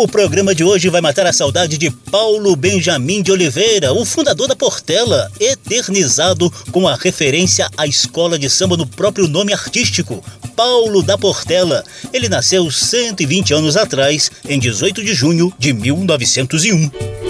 O programa de hoje vai matar a saudade de Paulo Benjamin de Oliveira, o fundador da Portela, eternizado com a referência à escola de samba no próprio nome artístico, Paulo da Portela. Ele nasceu 120 anos atrás, em 18 de junho de 1901.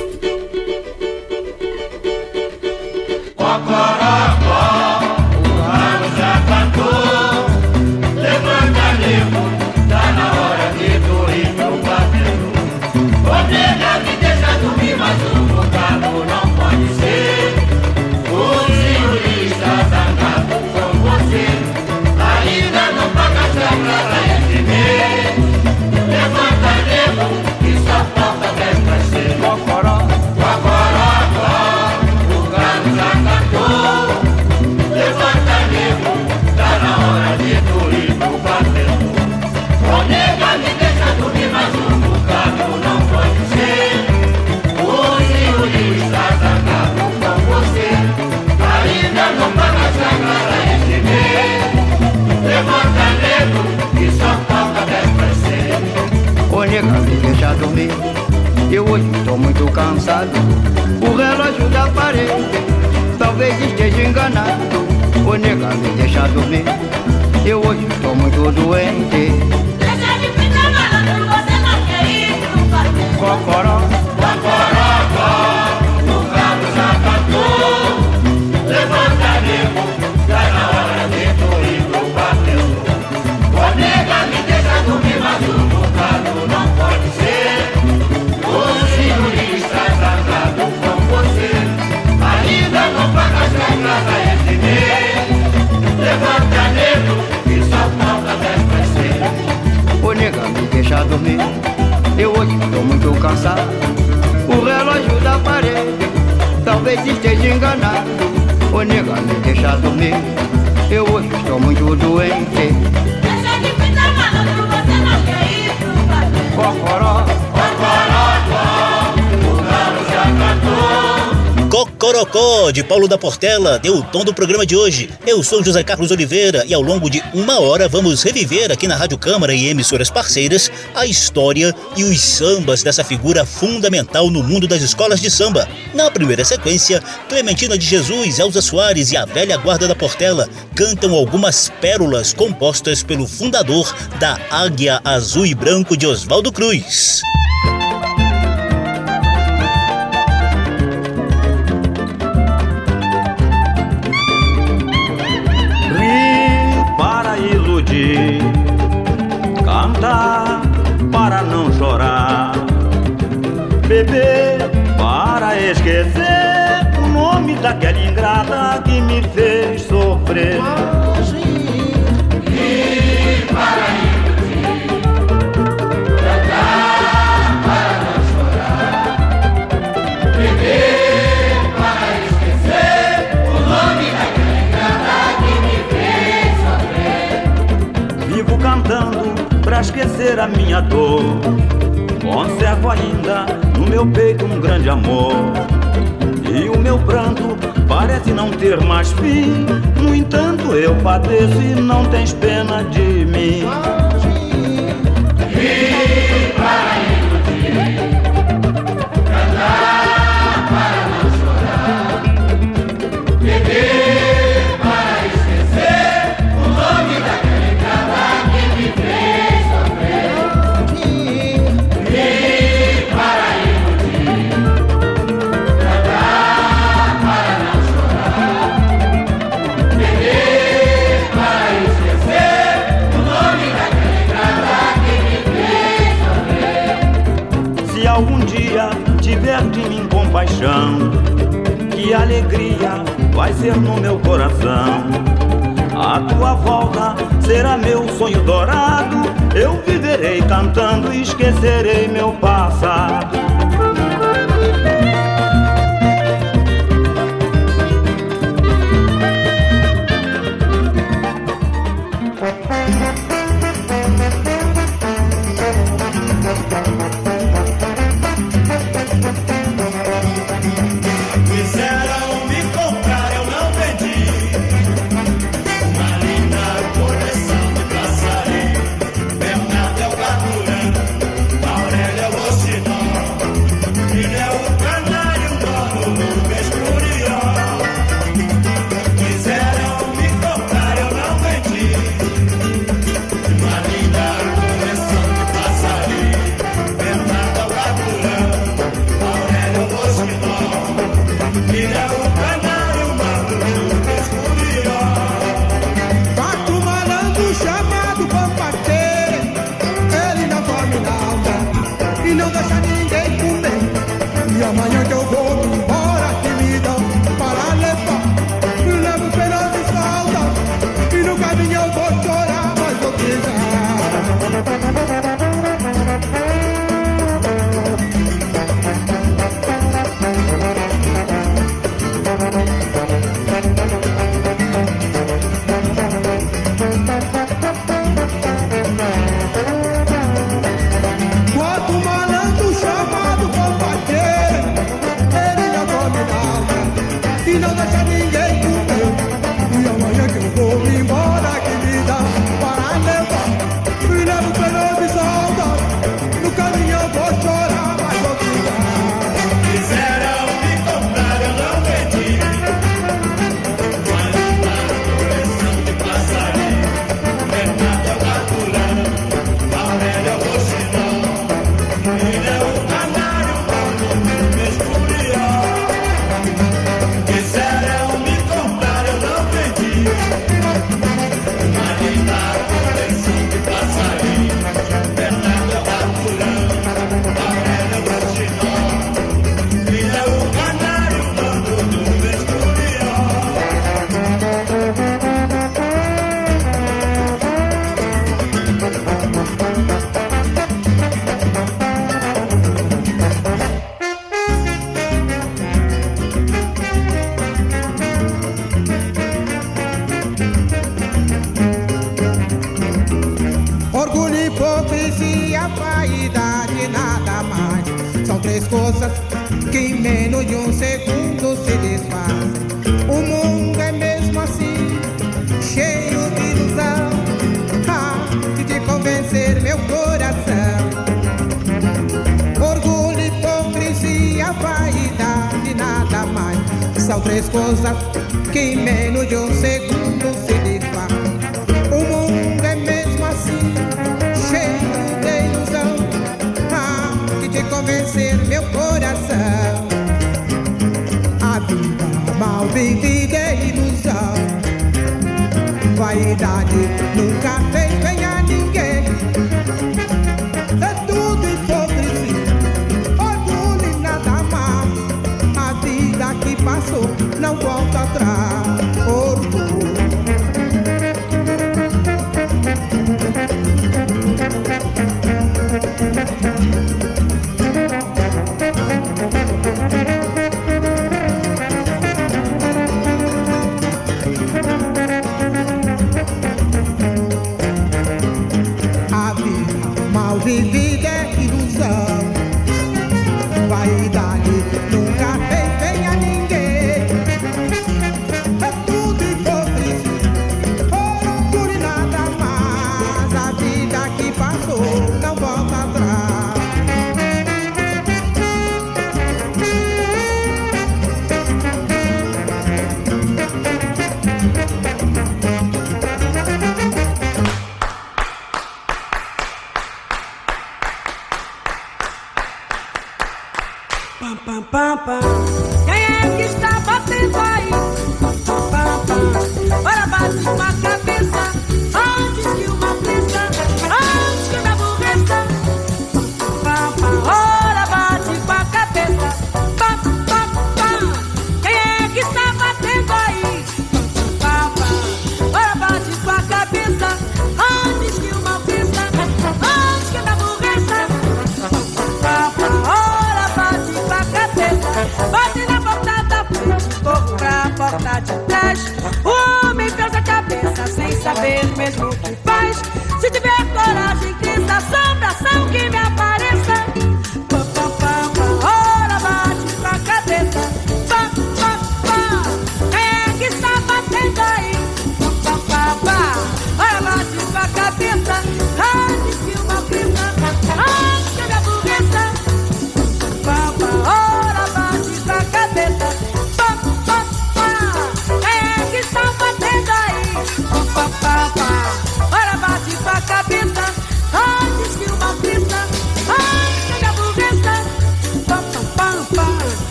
Eu hoje estou muito cansado. O relógio da parede talvez esteja enganado. O nega me deixa dormir. Eu hoje estou muito doente. Deixa de ficar malandro, você não quer ir pro cocoró, o nega me deixa dormir. Eu hoje estou muito cansado. O relógio da parede talvez esteja enganado. O nega me deixa dormir. Eu hoje estou muito doente. Deixa de ficar malandro, você não quer ir pro quartel. Cocoró, Cocorocó, de Paulo da Portela, deu o tom do programa de hoje. Eu sou José Carlos Oliveira e ao longo de uma hora vamos reviver aqui na Rádio Câmara e emissoras parceiras a história e os sambas dessa figura fundamental no mundo das escolas de samba. Na primeira sequência, Clementina de Jesus, Elza Soares e a velha guarda da Portela cantam algumas pérolas compostas pelo fundador da Águia Azul e Branco de Oswaldo Cruz. Para não chorar, beber para esquecer o nome daquela ingrata que me fez sofrer. A minha dor. Conservo ainda no meu peito um grande amor. E o meu pranto parece não ter mais fim. No entanto, eu padeço e não tens pena de mim. Alegria vai ser no meu coração. A tua volta será meu sonho dourado. Eu viverei cantando e esquecerei meu passado.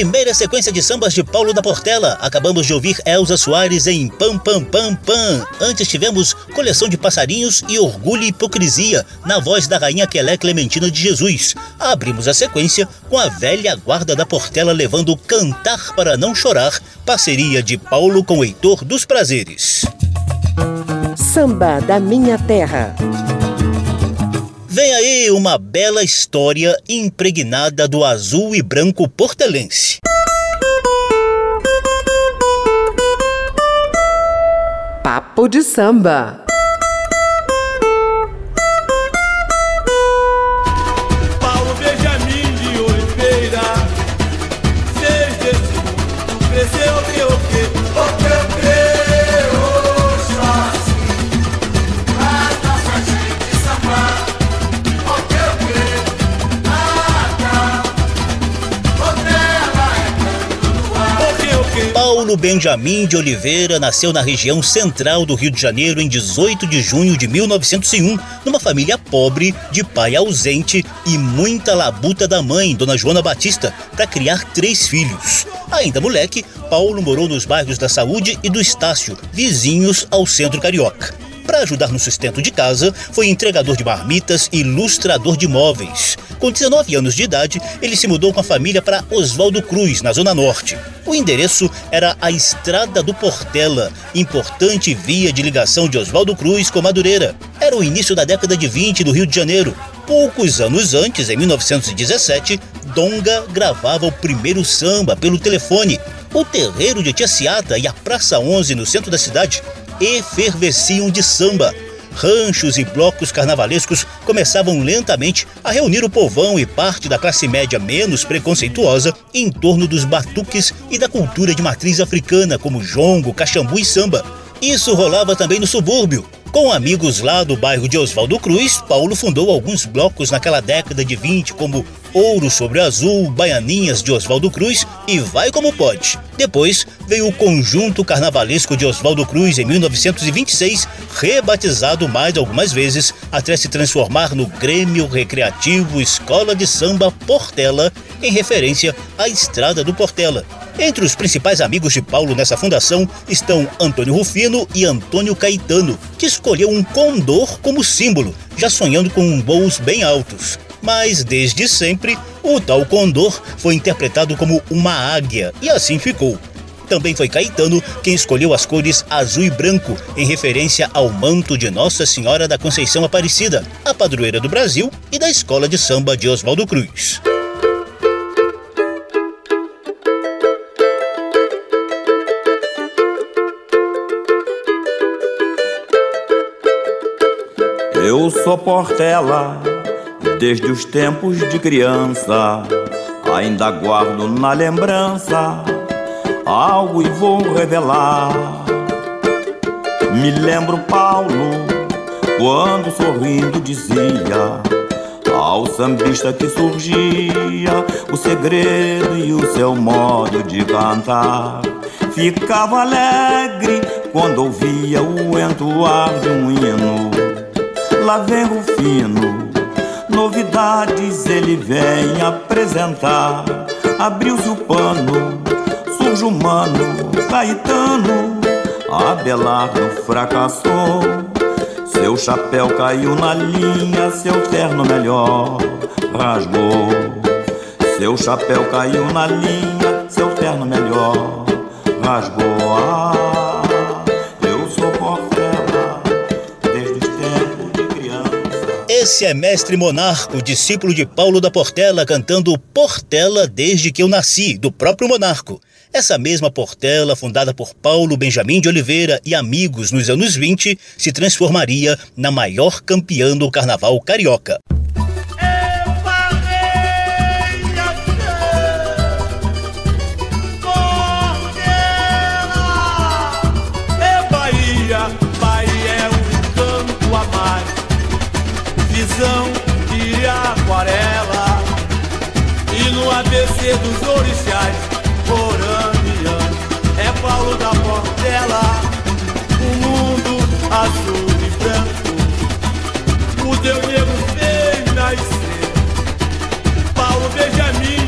Primeira sequência de sambas de Paulo da Portela. Acabamos de ouvir Elza Soares em Pam Pam Pam Pam. Antes tivemos Coleção de Passarinhos e Orgulho e Hipocrisia, na voz da rainha Quelé Clementina de Jesus. Abrimos a sequência com a velha guarda da Portela levando Cantar para Não Chorar, parceria de Paulo com Heitor dos Prazeres. Samba da Minha Terra. Vem aí uma bela história impregnada do azul e branco portelense. Papo de samba. Paulo Benjamin de Oliveira nasceu na região central do Rio de Janeiro em 18 de junho de 1901, numa família pobre, de pai ausente e muita labuta da mãe, Dona Joana Batista, para criar três filhos. Ainda moleque, Paulo morou nos bairros da Saúde e do Estácio, vizinhos ao centro carioca. Para ajudar no sustento de casa, foi entregador de marmitas e ilustrador de móveis. Com 19 anos de idade, ele se mudou com a família para Oswaldo Cruz, na Zona Norte. O endereço era a Estrada do Portela, importante via de ligação de Oswaldo Cruz com Madureira. Era o início da década de 20 do Rio de Janeiro. Poucos anos antes, em 1917, Donga gravava o primeiro samba pelo telefone. O terreiro de Tia Ciata e a Praça 11 no centro da cidade efervesciam de samba. Ranchos e blocos carnavalescos começavam lentamente a reunir o povão e parte da classe média menos preconceituosa em torno dos batuques e da cultura de matriz africana, como jongo, caxambu e samba. Isso rolava também no subúrbio. Com amigos lá do bairro de Oswaldo Cruz, Paulo fundou alguns blocos naquela década de 20, como Ouro sobre Azul, Baianinhas de Oswaldo Cruz e Vai Como Pode. Depois veio o Conjunto Carnavalesco de Oswaldo Cruz em 1926, rebatizado mais algumas vezes até se transformar no Grêmio Recreativo Escola de Samba Portela, em referência à Estrada do Portela. Entre os principais amigos de Paulo nessa fundação estão Antônio Rufino e Antônio Caetano, que escolheu um condor como símbolo, já sonhando com voos bem altos. Mas desde sempre, o tal condor foi interpretado como uma águia e assim ficou. Também foi Caetano quem escolheu as cores azul e branco, em referência ao manto de Nossa Senhora da Conceição Aparecida, a padroeira do Brasil e da escola de samba de Oswaldo Cruz. Eu sou Portela desde os tempos de criança. Ainda guardo na lembrança algo e vou revelar. Me lembro Paulo quando sorrindo dizia ao sambista que surgia o segredo e o seu modo de cantar. Ficava alegre quando ouvia o entoar de um hino. Lá vem Rufino, novidades ele vem apresentar. Abriu-se o pano, surge o mano, Caetano. Abelardo fracassou, seu chapéu caiu na linha, seu terno melhor rasgou. Seu chapéu caiu na linha, seu terno melhor rasgou. Ah, Esse é Mestre Monarco, discípulo de Paulo da Portela, cantando Portela desde que eu nasci, do próprio Monarco. Essa mesma Portela, fundada por Paulo Benjamin de Oliveira e amigos nos anos 20, se transformaria na maior campeã do carnaval carioca. De aquarela. E no ABC dos orixás, Coramiano, é Paulo da Portela. O mundo azul e branco. O teu negro fez nascer. Paulo Benjamin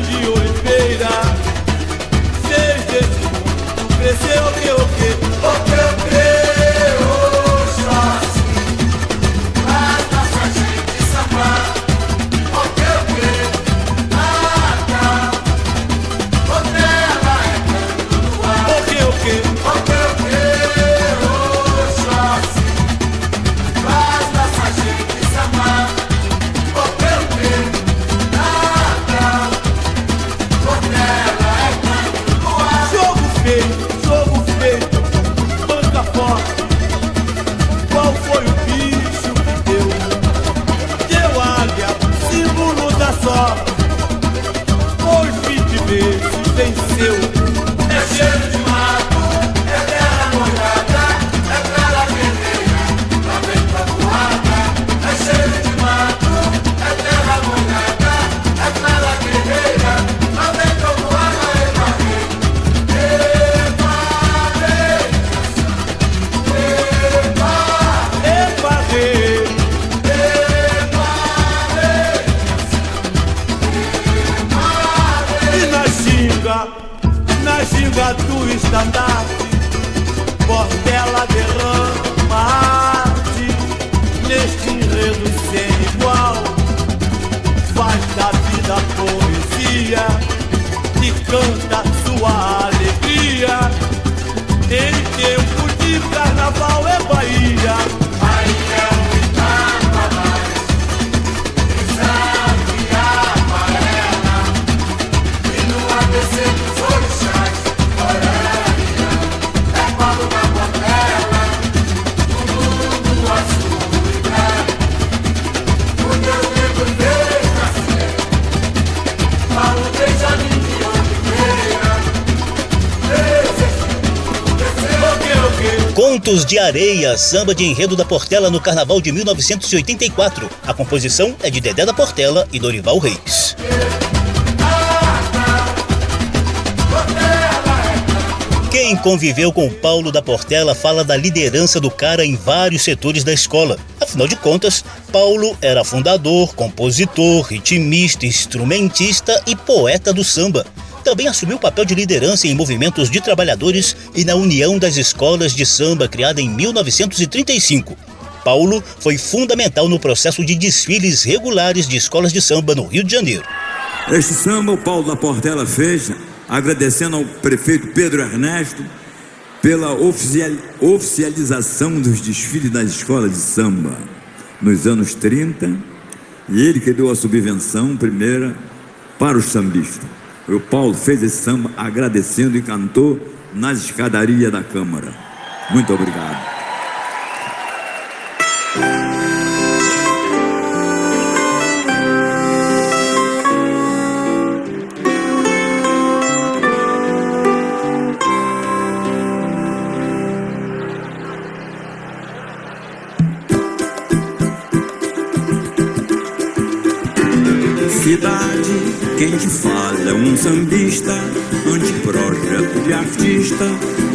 Contos de Areia, samba de enredo da Portela no Carnaval de 1984. A composição é de Dedé da Portela e Dorival Reis. Quem conviveu com Paulo da Portela fala da liderança do cara em vários setores da escola. Afinal de contas, Paulo era fundador, compositor, ritmista, instrumentista e poeta do samba. Também assumiu o papel de liderança em movimentos de trabalhadores e na União das Escolas de Samba, criada em 1935. Paulo foi fundamental no processo de desfiles regulares de escolas de samba no Rio de Janeiro. Este samba o Paulo da Portela fez agradecendo ao prefeito Pedro Ernesto pela oficial- oficialização dos desfiles das escolas de samba nos anos 30 e ele que deu a subvenção primeira para os sambistas. O Paulo fez esse samba agradecendo e cantou nas escadarias da Câmara. Muito obrigado. Cidade, quem te fala é um sambista, anteprojeto de artista,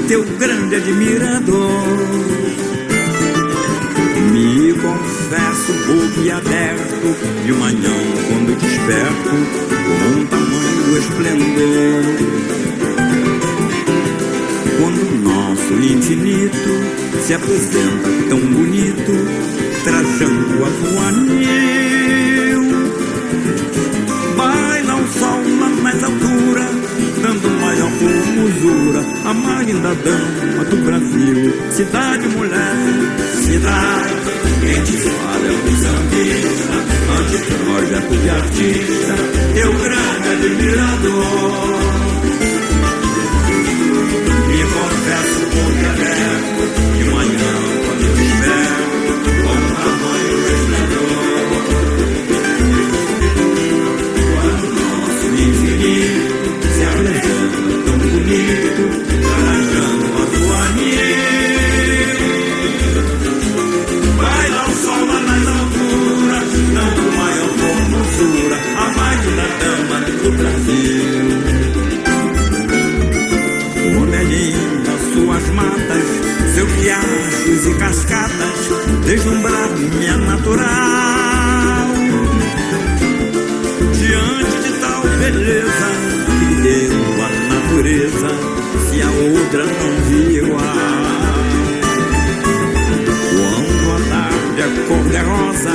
teu grande admirador. Me confesso boquiaberto, de manhã quando desperto, com um tamanho esplendor. Quando o nosso infinito se apresenta tão bonito, trajando azul anil. Dando maior formosura a mais linda dama do Brasil. Cidade, mulher, cidade, quem te fala é um sambista, anteprojeto de artista, teu grande admirador. Me confesso com aberto, de manhã se a natureza, se a outra não viu igual. Quando a tarde é cor de rosa,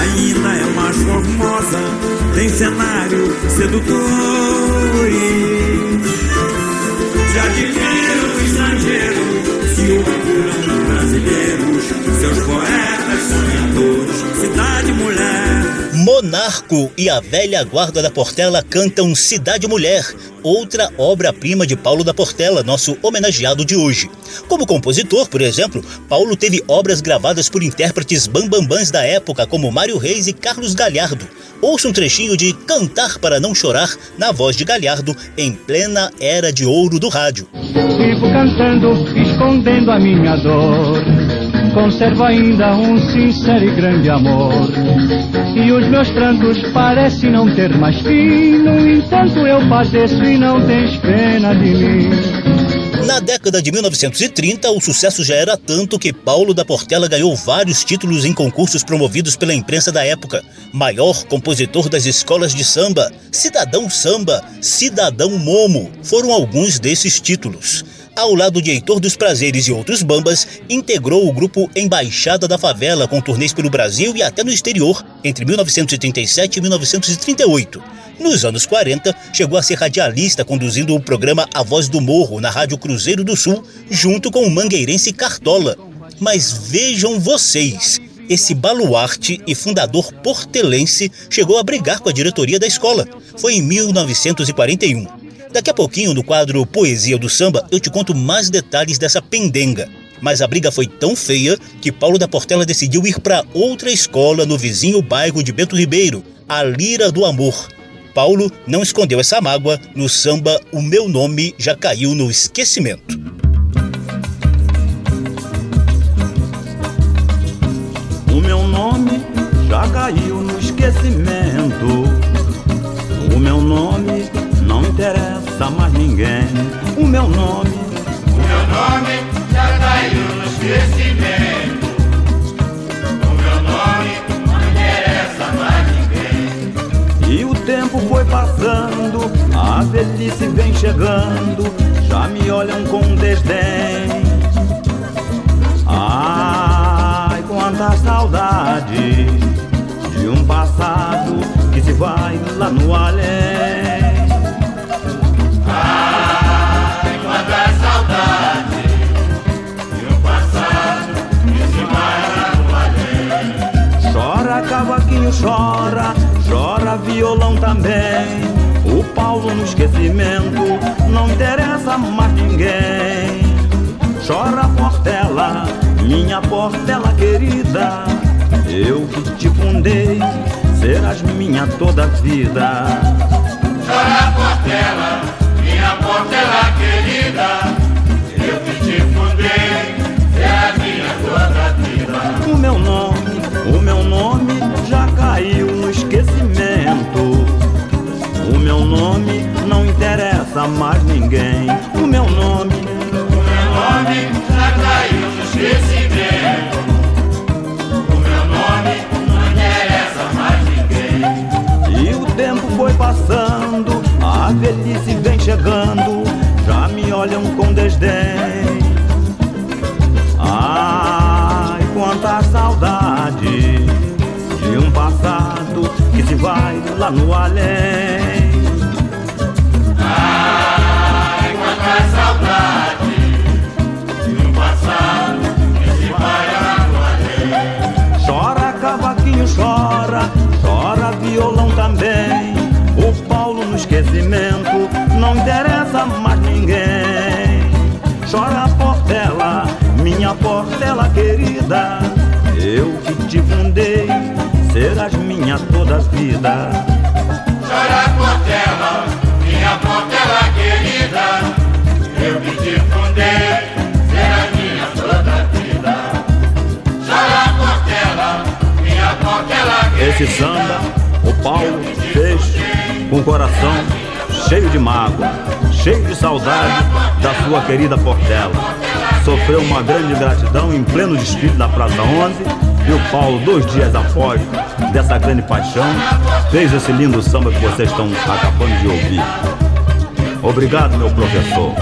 ainda é mais formosa, tem cenário sedutores. Já admiro o estrangeiro, se orgulham brasileiros, seus poetas sonhadores, cidade mulher. Monarco e a velha guarda da Portela cantam Cidade Mulher, outra obra-prima de Paulo da Portela, nosso homenageado de hoje. Como compositor, por exemplo, Paulo teve obras gravadas por intérpretes bambambãs da época, como Mário Reis e Carlos Galhardo. Ouça um trechinho de Cantar para Não Chorar, na voz de Galhardo, em plena era de ouro do rádio. Vivo cantando, escondendo a minha dor. Conservo ainda um sincero e grande amor. E os meus prantos parecem não ter mais fim. No entanto, eu padeço e não tens pena de mim. Na década de 1930, o sucesso já era tanto que Paulo da Portela ganhou vários títulos em concursos promovidos pela imprensa da época. Maior compositor das escolas de samba, Cidadão Samba, Cidadão Momo, foram alguns desses títulos ao lado de Heitor dos Prazeres e outros bambas, integrou o grupo Embaixada da Favela com turnês pelo Brasil e até no exterior entre 1937 e 1938. Nos anos 40, chegou a ser radialista conduzindo o programa A Voz do Morro na Rádio Cruzeiro do Sul, junto com o mangueirense Cartola. Mas vejam vocês, esse baluarte e fundador portelense chegou a brigar com a diretoria da escola. Foi em 1941. Daqui a pouquinho, no quadro Poesia do Samba, eu te conto mais detalhes dessa pendenga. Mas a briga foi tão feia que Paulo da Portela decidiu ir para outra escola no vizinho bairro de Bento Ribeiro, a Lira do Amor. Paulo não escondeu essa mágoa no samba O Meu Nome Já Caiu no Esquecimento. O meu nome já caiu no esquecimento. O meu nome não interessa mais ninguém. O meu nome, o meu nome já caiu no esquecimento. O meu nome não interessa mais ninguém. E o tempo foi passando, a velhice vem chegando, já me olham com desdém. Ai, quanta saudade de um passado que se vai lá no além. Cavaquinho chora, chora violão também. O Paulo no esquecimento, não interessa mais ninguém. Chora Portela, minha Portela querida. Eu que te fundei, serás minha toda vida. Chora Portela, nome não interessa mais ninguém. O meu nome, o meu nome já caiu no esquecimento. O meu nome não interessa mais ninguém. E o tempo foi passando, a velhice vem chegando, já me olham com desdém. Ai, quanta saudade de um passado que se vai lá no além. Te fundei serás minha toda vida. Chora Portela, minha Portela querida, eu que te fundei, serás minha toda vida. Chora Portela, minha Portela querida. Esse samba, o Paulo fez com o coração cheio de mágoa, cheio de saudade da sua querida Portela. Sofreu uma grande gratidão em pleno desfile da Praça 11 e o Paulo, dois dias após dessa grande paixão, fez esse lindo samba que vocês estão acabando de ouvir. Obrigado, meu professor.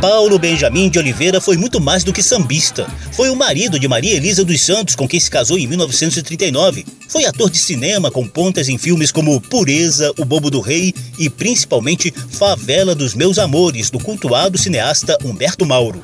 Paulo Benjamin de Oliveira foi muito mais do que sambista. Foi o marido de Maria Elisa dos Santos, com quem se casou em 1939. Foi ator de cinema com pontas em filmes como Pureza, O Bobo do Rei e principalmente Favela dos Meus Amores, do cultuado cineasta Humberto Mauro.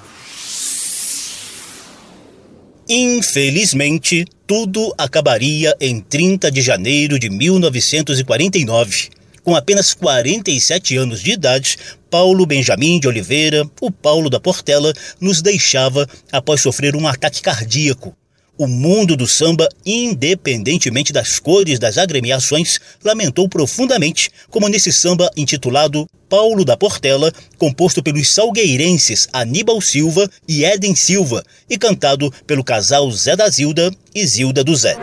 Infelizmente, tudo acabaria em 30 de janeiro de 1949. Com apenas 47 anos de idade, Paulo Benjamin de Oliveira, o Paulo da Portela, nos deixava após sofrer um ataque cardíaco. O mundo do samba, independentemente das cores das agremiações, lamentou profundamente, como nesse samba intitulado Paulo da Portela, composto pelos salgueirenses Aníbal Silva e Éden Silva, e cantado pelo casal Zé da Zilda e Zilda do Zé.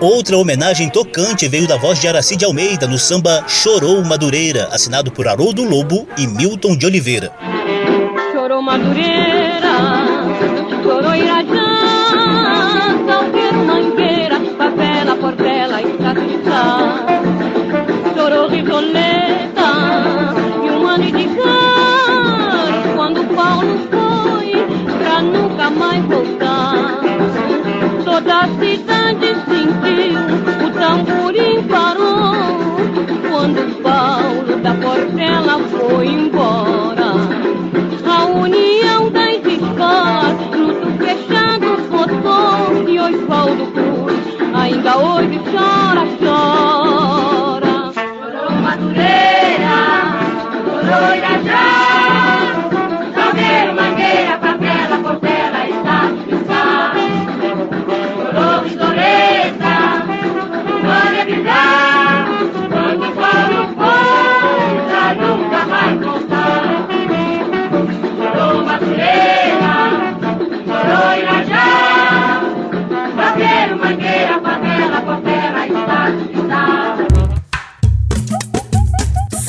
Outra homenagem tocante veio da voz de Araci de Almeida no samba Chorou Madureira, assinado por Haroldo Lobo e Milton de Oliveira. Chorou Madureira, chorou Irajá, Salgueiro, Mangueira, Favela, Portela e Catistá. Chorou Risoleta e um ano de cor, quando Paulo foi pra nunca mais voltar. Toda a cidade sentiu, o tamborim parou. Quando Paulo da Portela foi embora A união das escolas, fruto fechado votou E Oswaldo Cruz ainda hoje chora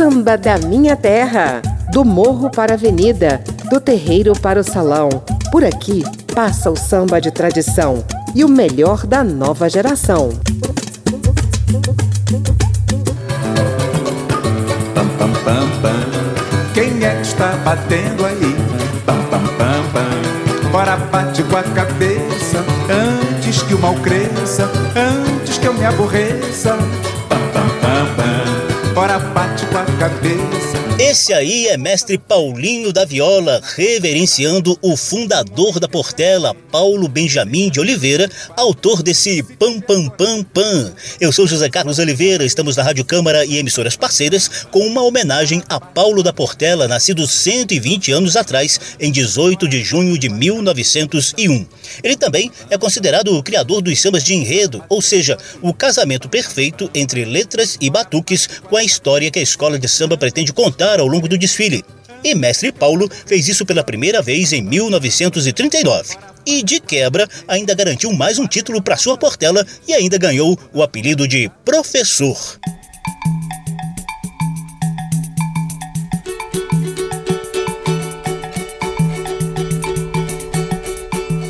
Samba da minha terra, do morro para a avenida, do terreiro para o salão. Por aqui passa o samba de tradição e o melhor da nova geração. Pam, pam, pam, pam. Quem é que está batendo aí? Pam, pam, pam, pam. Ora bate com a cabeça antes que o mal cresça, antes que eu me aborreça. Pam, pam, pam, pam. Ora bate com a cabeça. Esse aí é mestre Paulinho da Viola, reverenciando o fundador da Portela, Paulo Benjamin de Oliveira, autor desse Pam Pam Pam Pam. Eu sou José Carlos Oliveira, estamos na Rádio Câmara e emissoras parceiras com uma homenagem a Paulo da Portela, nascido 120 anos atrás, em 18 de junho de 1901. Ele também é considerado o criador dos sambas de enredo, ou seja, o casamento perfeito entre letras e batuques com a história que a escola de samba pretende contar ao longo do desfile. E Mestre Paulo fez isso pela primeira vez em 1939. E de quebra, ainda garantiu mais um título para sua Portela e ainda ganhou o apelido de Professor.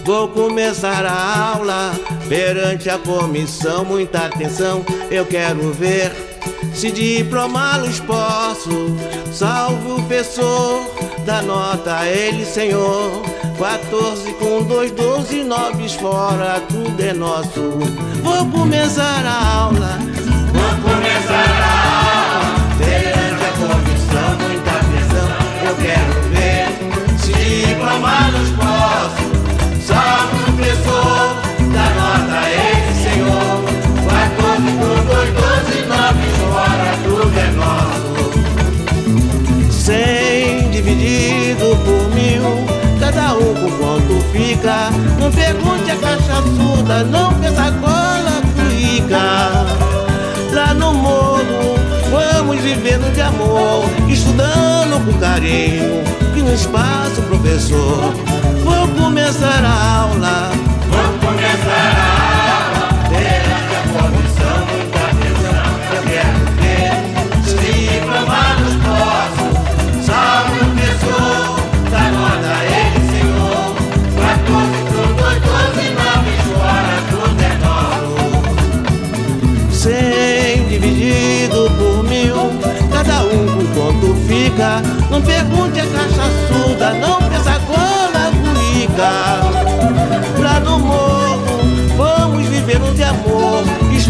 Vou começar a aula perante a comissão. Muita atenção, eu quero ver se diplomá-los posso. Salve o professor, da nota a ele, senhor. 14 com 2, 12, 9 fora, tudo é nosso. Vou começar a aula. Vou começar a aula professor. Vou começar a aula. Vou começar a aula. Perante a comissão, muita atenção. Eu quero ver se diplomados posso. Salve o professor, da nota a ele, senhor. 14 com 2, 12, 9 fora, tudo é novo. Cem dividido por mil, cada um com quanto fica. Não pergunte a cachaçuda, não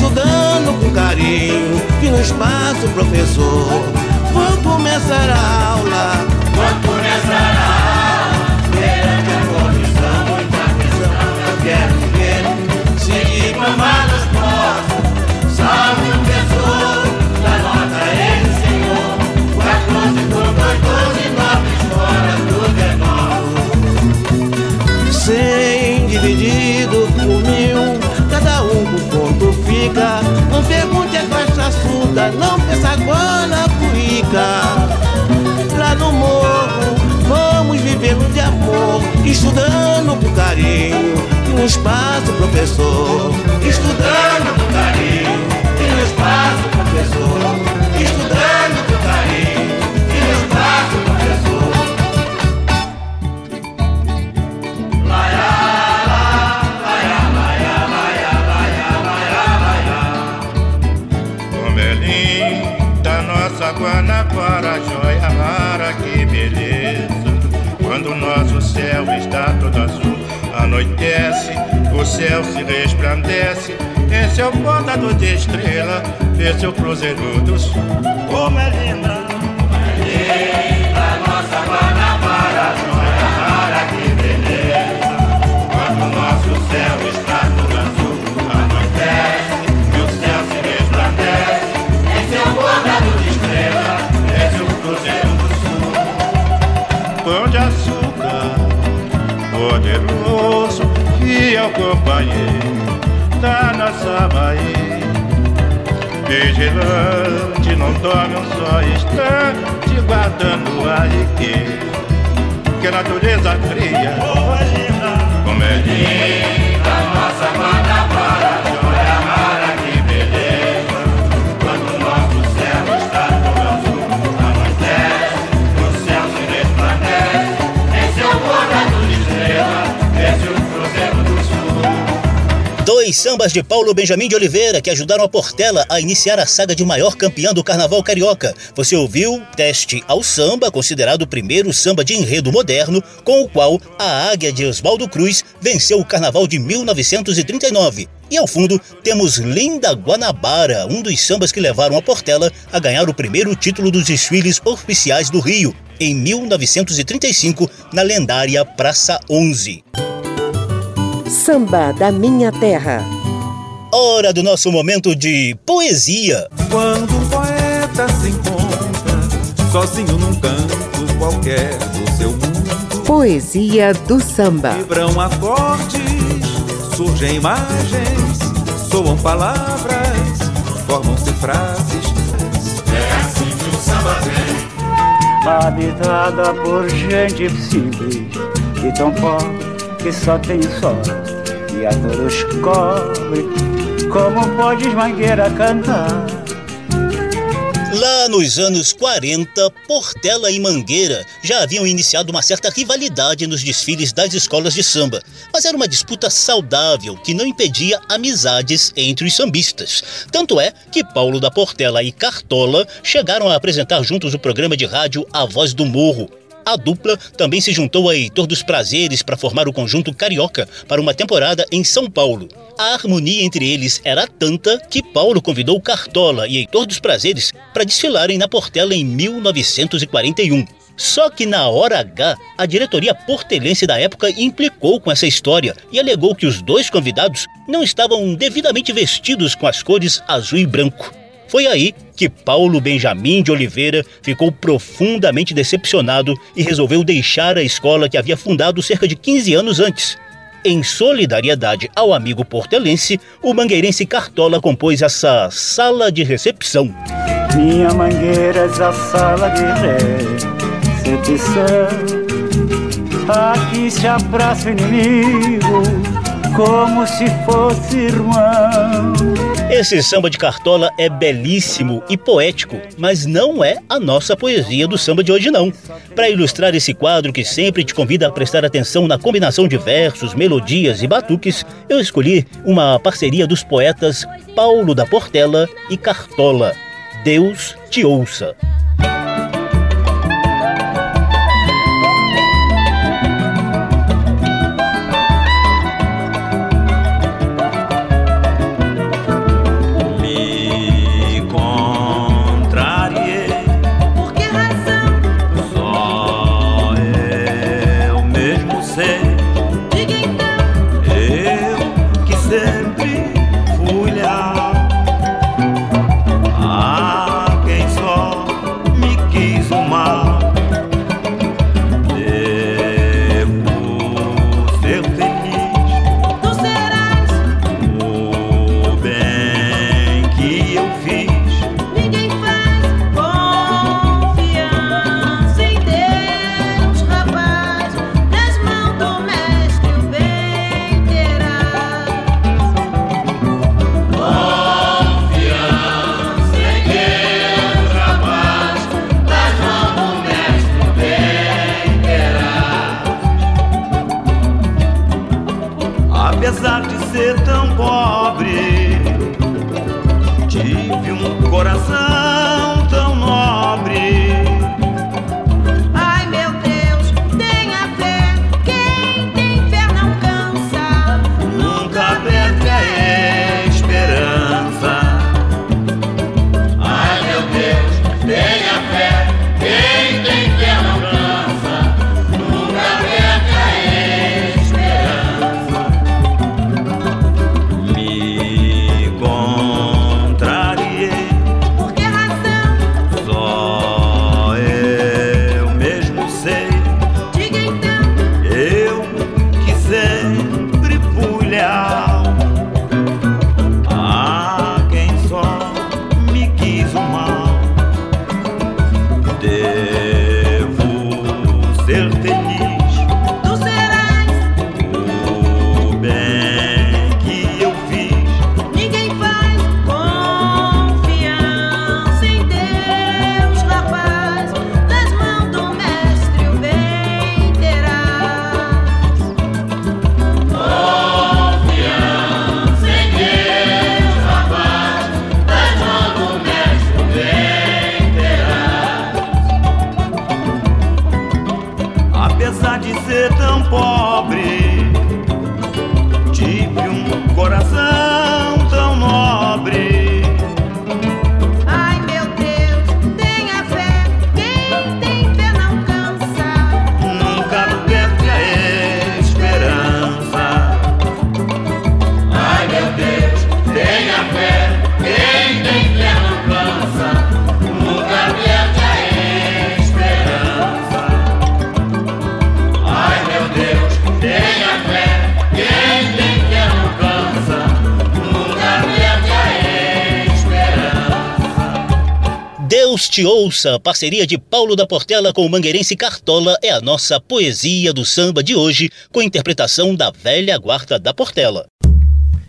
estudando com carinho, que no espaço, professor. Vou começar a aula. Vou começar a aula. Perante a comissão, muita atenção. Eu quero ver se diplomados Estudando com carinho E um espaço, professor. Estudando com carinho E um espaço, professor. Está todo azul, anoitece, o céu se resplandece. Em seu bordado de estrela, vê seu cruzeiro do sul. Como é linda, fiel companheiro da nossa Bahia. Vigilante, não dorme um só instante, guardando a riqueza que a natureza cria. Como é linda a nossa Guanabara, Dois sambas de Paulo Benjamin de Oliveira que ajudaram a Portela a iniciar a saga de maior campeã do carnaval carioca. Você ouviu Teste ao Samba, considerado o primeiro samba de enredo moderno, com o qual a Águia de Oswaldo Cruz venceu o carnaval de 1939. E ao fundo temos Linda Guanabara, um dos sambas que levaram a Portela a ganhar o primeiro título dos desfiles oficiais do Rio, em 1935, na lendária Praça 11. Samba da Minha Terra. Hora do nosso momento de poesia. Quando um poeta se encontra sozinho num canto qualquer do seu mundo, Poesia do samba. vibram acordes, surgem imagens, soam palavras, formam-se frases. É assim que o samba vem. Habitada por gente simples e tão pobre que só tem sol e a todos cobre. Como podes, mangueira, cantar? Lá nos anos 40, Portela e Mangueira já haviam iniciado uma certa rivalidade nos desfiles das escolas de samba, mas era uma disputa saudável que não impedia amizades entre os sambistas. Tanto é que Paulo da Portela e Cartola chegaram a apresentar juntos o programa de rádio A Voz do Morro. A dupla também se juntou a Heitor dos Prazeres para formar o conjunto Carioca para uma temporada em São Paulo. A harmonia entre eles era tanta que Paulo convidou Cartola e Heitor dos Prazeres para desfilarem na Portela em 1941. Só que na hora H, a diretoria portelense da época implicou com essa história e alegou que os dois convidados não estavam devidamente vestidos com as cores azul e branco. Foi aí que Paulo Benjamin de Oliveira ficou profundamente decepcionado e resolveu deixar a escola que havia fundado cerca de 15 anos antes. Em solidariedade ao amigo portelense, o mangueirense Cartola compôs essa sala de recepção. Minha mangueira é a sala de recepção. Aqui se abraça o inimigo como se fosse irmão. Esse samba de Cartola é belíssimo e poético, mas não é a nossa poesia do samba de hoje não. Para ilustrar esse quadro que sempre te convida a prestar atenção na combinação de versos, melodias e batuques, eu escolhi uma parceria dos poetas Paulo da Portela e Cartola. Deus te ouça. Deus te ouça, parceria de Paulo da Portela com o mangueirense Cartola é a nossa poesia do samba de hoje, com interpretação da velha guarda da Portela.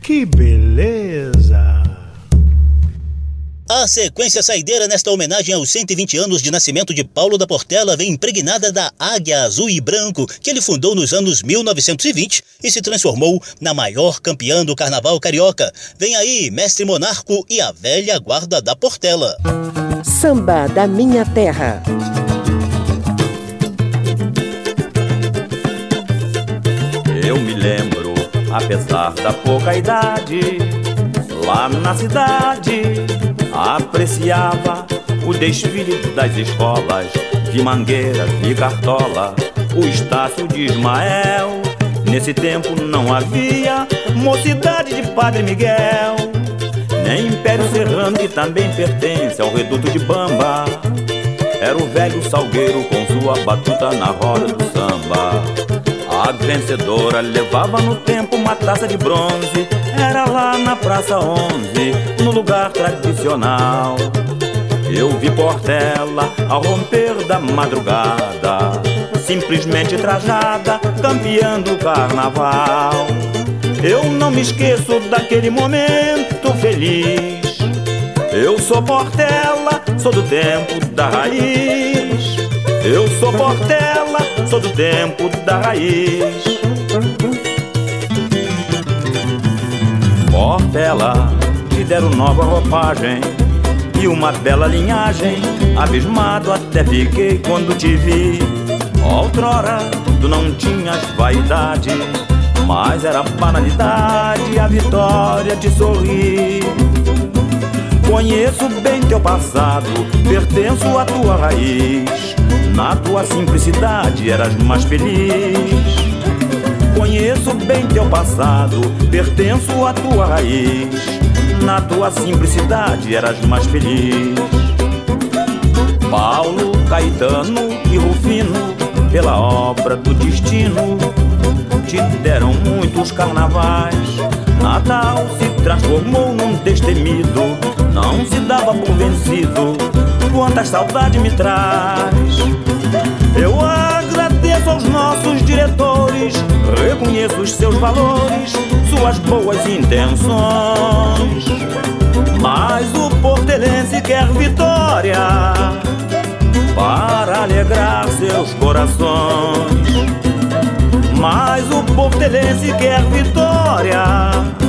Que beleza! A sequência saideira nesta homenagem aos 120 anos de nascimento de Paulo da Portela vem impregnada da águia azul e branco que ele fundou nos anos 1920 e se transformou na maior campeã do carnaval carioca. Vem aí, mestre Monarco e a velha guarda da Portela. Samba da Minha Terra. Eu me lembro, apesar da pouca idade, lá na cidade, apreciava o desfile das escolas de Mangueira, de Cartola, o Estácio de Ismael. Nesse tempo não havia mocidade de Padre Miguel, nem Império Serrano, que também pertence ao reduto de Bamba. Era o velho salgueiro com sua batuta na roda do samba. Vencedora levava no tempo uma taça de bronze. Era lá na Praça 11, no lugar tradicional. Eu vi Portela ao romper da madrugada, simplesmente trajada, campeando o carnaval. Eu não me esqueço daquele momento feliz. Eu sou Portela, sou do tempo da raiz. Eu sou Portela, sou do tempo da raiz. Portela, te deram nova roupagem e uma bela linhagem. Abismado até fiquei quando te vi. Outrora, tu não tinhas vaidade, mas era banalidade a vitória de sorrir. Conheço bem teu passado, pertenço à tua raiz. Na tua simplicidade eras mais feliz. Conheço bem teu passado, pertenço à tua raiz. Na tua simplicidade eras mais feliz. Paulo, Caetano e Rufino, pela obra do destino, te deram muitos carnavais. Natal se transformou num destemido, não se dava por vencido. Quanta saudade me traz. Eu agradeço aos nossos diretores, reconheço os seus valores, suas boas intenções. Mas o portelense quer vitória para alegrar seus corações. Mas o portelense quer vitória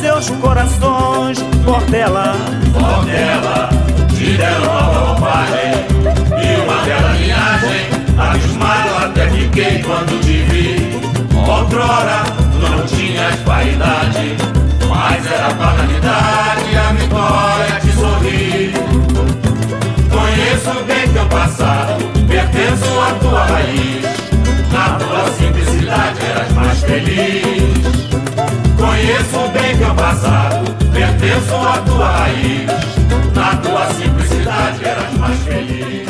seus corações. Portela, Portela, te deram nova roupagem e uma bela linhagem. Abismado até fiquei quando te vi. Outrora não tinhas vaidade, mas era banalidade a vitória te sorri. Conheço bem teu passado, pertenço à tua raiz. Na tua simplicidade eras mais feliz. Conheço bem teu passado, pertenço à tua raiz. Na tua simplicidade eras mais feliz.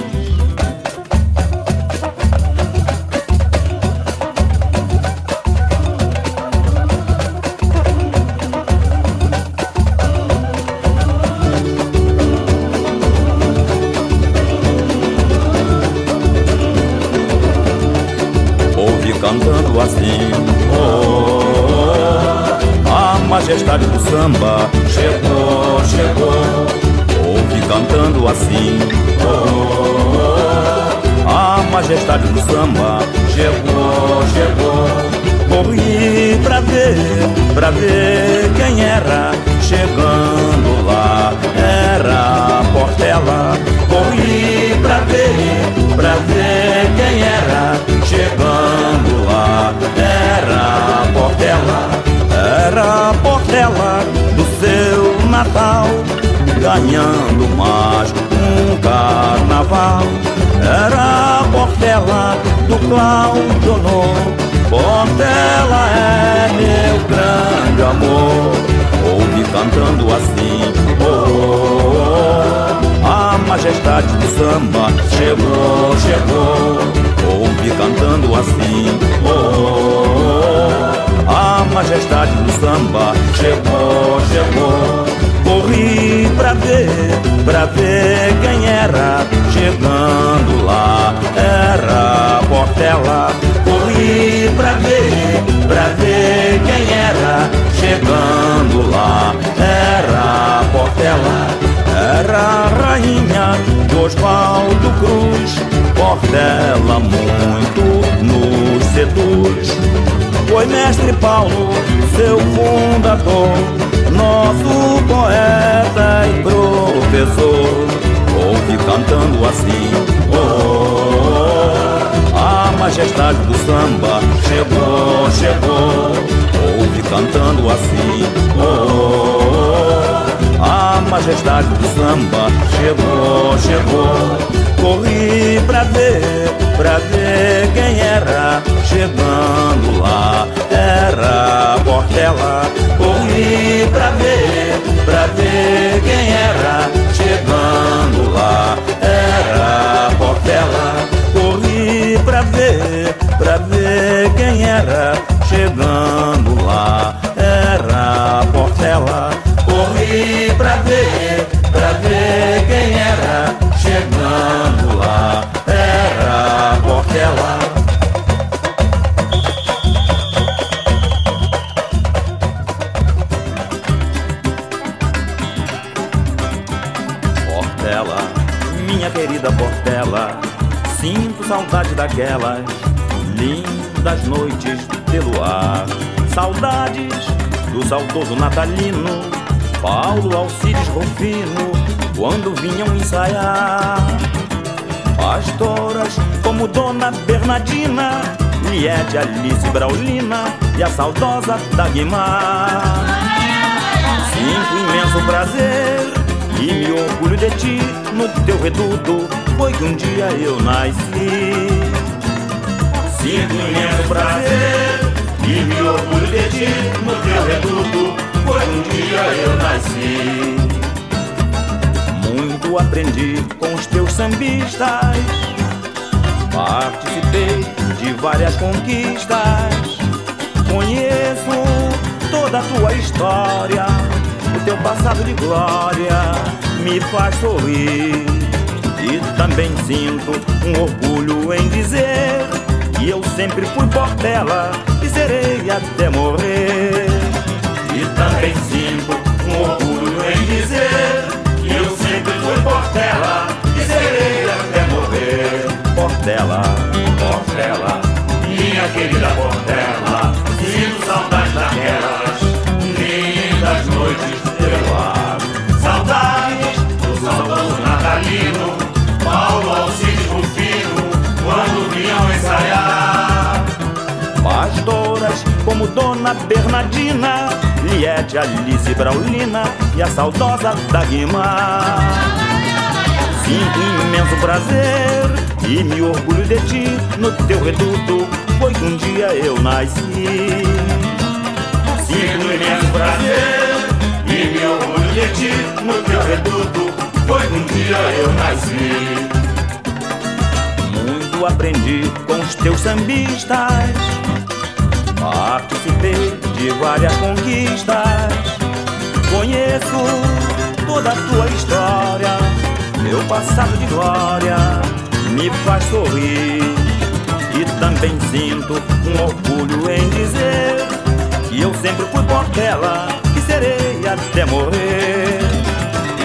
Majestade Claudionor Portela é meu grande amor. Ouve cantando assim oh, oh, oh, A majestade do samba chegou, chegou. Ouve cantando assim oh, oh, oh, oh. A majestade do samba chegou, chegou. Corri pra ver, pra ver quem era chegando lá tela. Corri pra ver, pra ver quem era. Chegando lá, era a Portela, era a rainha de Oswaldo Cruz. Portela muito nos seduz. Foi mestre Paulo, seu fundador, nosso poeta e professor. Ouve cantando assim, oh majestade do samba chegou, chegou. Ouve cantando assim, oh, oh, oh, a majestade do samba chegou, chegou. Corri pra ver, pra ver quem era chegando lá. Era Portela. Corri pra ver, pra ver quem era chegando daquelas lindas noites de luar. Saudades do saudoso natalino, Paulo Alcides Rufino, quando vinham ensaiar. Pastoras como Dona Bernardina, Liette, Alice Braulina e a saudosa Dagmar. Sinto imenso prazer e me orgulho de ti no teu reduto, foi que um dia eu nasci. Sinto imenso prazer. E me orgulho de ti no teu reduto, que um dia eu nasci. Muito aprendi com os teus sambistas, participei de várias conquistas, conheço toda a tua história, o teu passado de glória me faz sorrir. E também sinto um orgulho em dizer eu sempre fui Portela e serei até morrer. E também sinto um orgulho em dizer que eu sempre fui Portela e serei até morrer. Portela, Portela, minha querida Portela, sinto saudade daquelas lindas noites teu ar. Saudades do saudoso natalino, como Dona Bernardina, Liette, Alice Braulina e a saudosa Dagmar. Sinto imenso prazer e me orgulho de ti no teu reduto, foi um dia eu nasci. Sinto imenso prazer e me orgulho de ti no teu reduto, foi um dia eu nasci. Muito aprendi com os teus sambistas, participei de várias conquistas, conheço toda a tua história, meu passado de glória me faz sorrir. E também sinto um orgulho em dizer que eu sempre fui Portela e serei até morrer.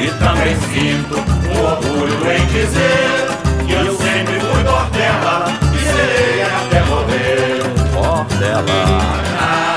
E também sinto um orgulho em dizer que eu sempre fui Portela e serei. Portela.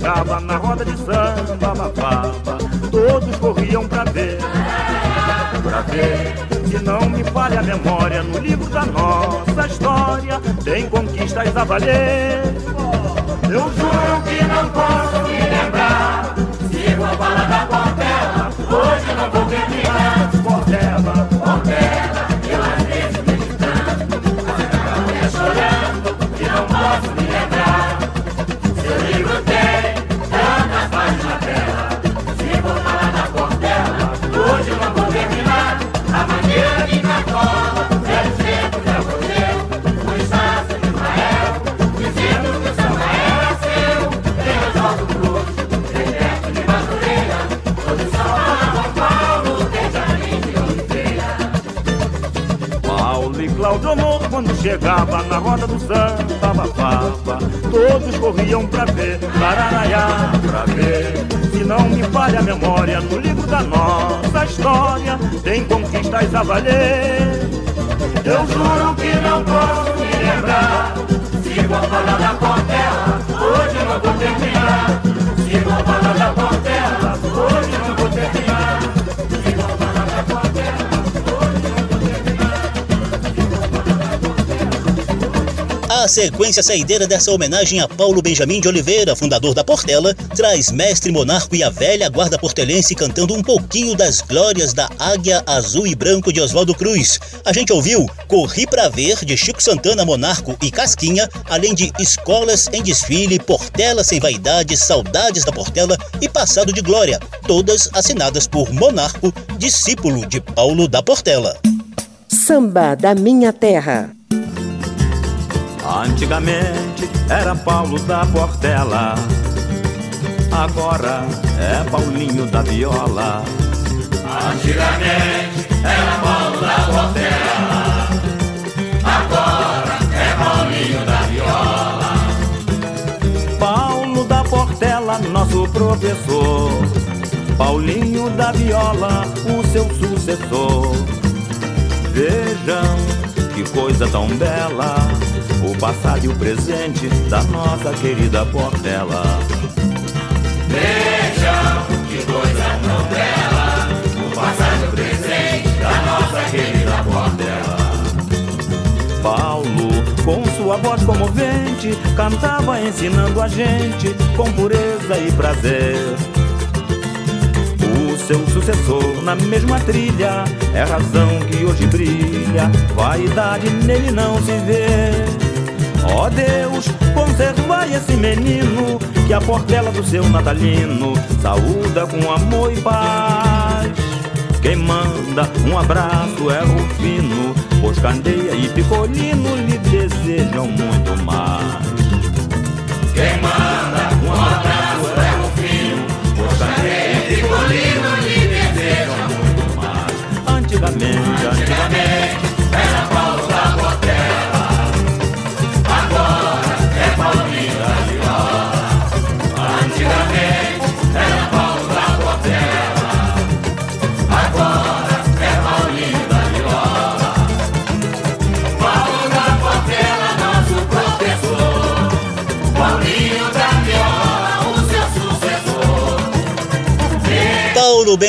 Chegava na roda de samba, babava, todos corriam pra ver, pra ver. Se não me falha a memória, no livro da nossa história, tem conquistas a valer. Eu juro que não posso me lembrar falar da Portela, hoje não vou terminar. Portela, Portela, eu às vezes meditando, fazendo a mulher chorando, e não posso chegava na roda do samba, babava, todos corriam pra ver, Paranaiá, pra ver. Se não me falha a memória, no livro da nossa história, tem conquistas a valer. Eu juro que não posso me lembrar. Se vou falar da Portela, hoje não vou terminar. Se vou falar da Portela, sequência saideira dessa homenagem a Paulo Benjamin de Oliveira, fundador da Portela, traz Mestre Monarco e a velha guarda portelense cantando um pouquinho das glórias da Águia Azul e Branco de Oswaldo Cruz. A gente ouviu Corri Pra Ver, de Chico Santana, Monarco e Casquinha, além de Escolas em Desfile, Portela Sem Vaidade, Saudades da Portela e Passado de Glória, todas assinadas por Monarco, discípulo de Paulo da Portela. Samba da Minha Terra. Antigamente era Paulo da Portela, agora é Paulinho da Viola. Antigamente era Paulo da Portela, agora é Paulinho da Viola. Paulo da Portela, nosso professor. Paulinho da Viola, o seu sucessor. Vejam que coisa tão bela, o passado e o presente da nossa querida Portela. Vejam que coisa tão bela, o passado e o presente da nossa querida Portela. Paulo, com sua voz comovente, cantava ensinando a gente com pureza e prazer. Seu sucessor na mesma trilha é razão que hoje brilha, vaidade nele não se vê. Ó Deus, conservai esse menino que a portela do seu natalino saúda com amor e paz. Quem manda um abraço é Rufino, pois Candeia e Picolino lhe desejam muito mais. Quem manda um abraço é o fino, pois Candeia e Picolino antigamente,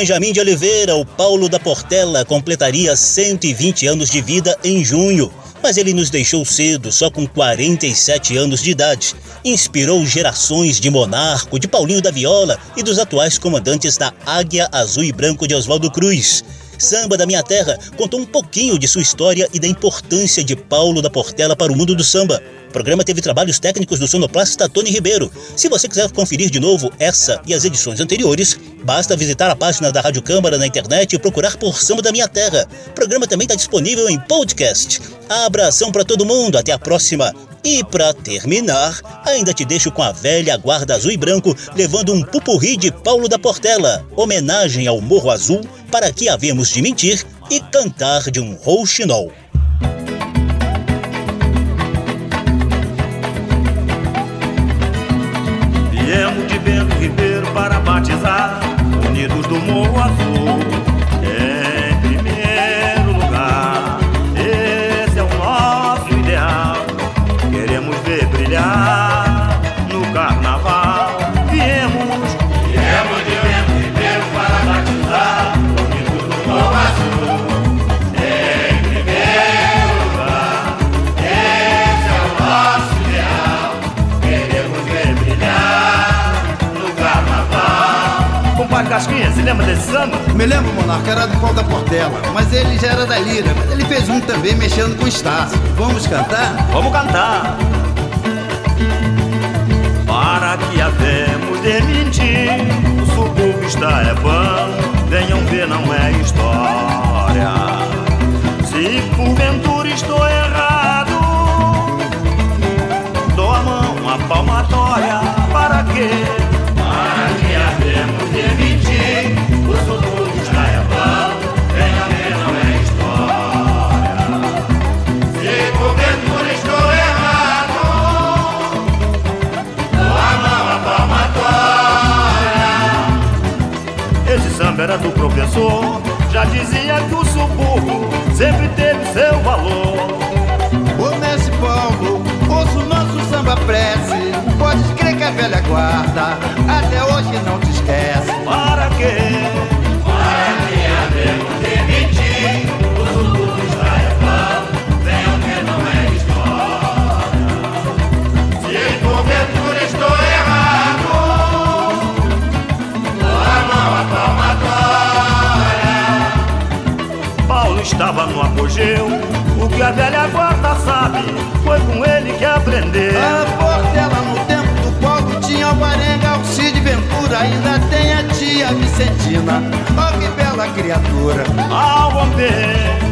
Benjamin de Oliveira, o Paulo da Portela, completaria 120 anos de vida em junho. Mas ele nos deixou cedo, só com 47 anos de idade. Inspirou gerações de Monarco, de Paulinho da Viola e dos atuais comandantes da Águia Azul e Branco de Oswaldo Cruz. Samba da Minha Terra contou um pouquinho de sua história e da importância de Paulo da Portela para o mundo do samba. O programa teve trabalhos técnicos do sonoplasta Tony Ribeiro. Se você quiser conferir de novo essa e as edições anteriores, basta visitar a página da Rádio Câmara na internet e procurar por Samba da Minha Terra. O programa também está disponível em podcast. Abração para todo mundo, até a próxima. E para terminar, ainda te deixo com a velha guarda azul e branco levando um pupurri de Paulo da Portela, homenagem ao Morro Azul, para que havemos de mentir e cantar de um rouxinol. Viemos de Bento Ribeiro para batizar, unidos do Morro Azul. Lembra desse samba? Me lembro, Monarca, era do Paulo da Portela, mas ele já era da Lira. Mas ele fez um também mexendo com o Estácio. Vamos cantar? Vamos cantar. Para que havemos de mentir, o subúrbio está é bom, venham ver, não é história. Se porventura estou errado, dou a mão, a palmatória, para quê? Era do professor, já dizia que o subúrbio sempre teve seu valor. Ô mestre Paulo, ouça o nosso samba prece. Pode crer que a velha guarda até hoje não estava no apogeu, o que a velha guarda sabe, foi com ele que aprendeu. A Portela no tempo do Paulo tinha o Barenga, o Cid Ventura, ainda tem a tia Vicentina. Oh, que bela criatura. Ao romper,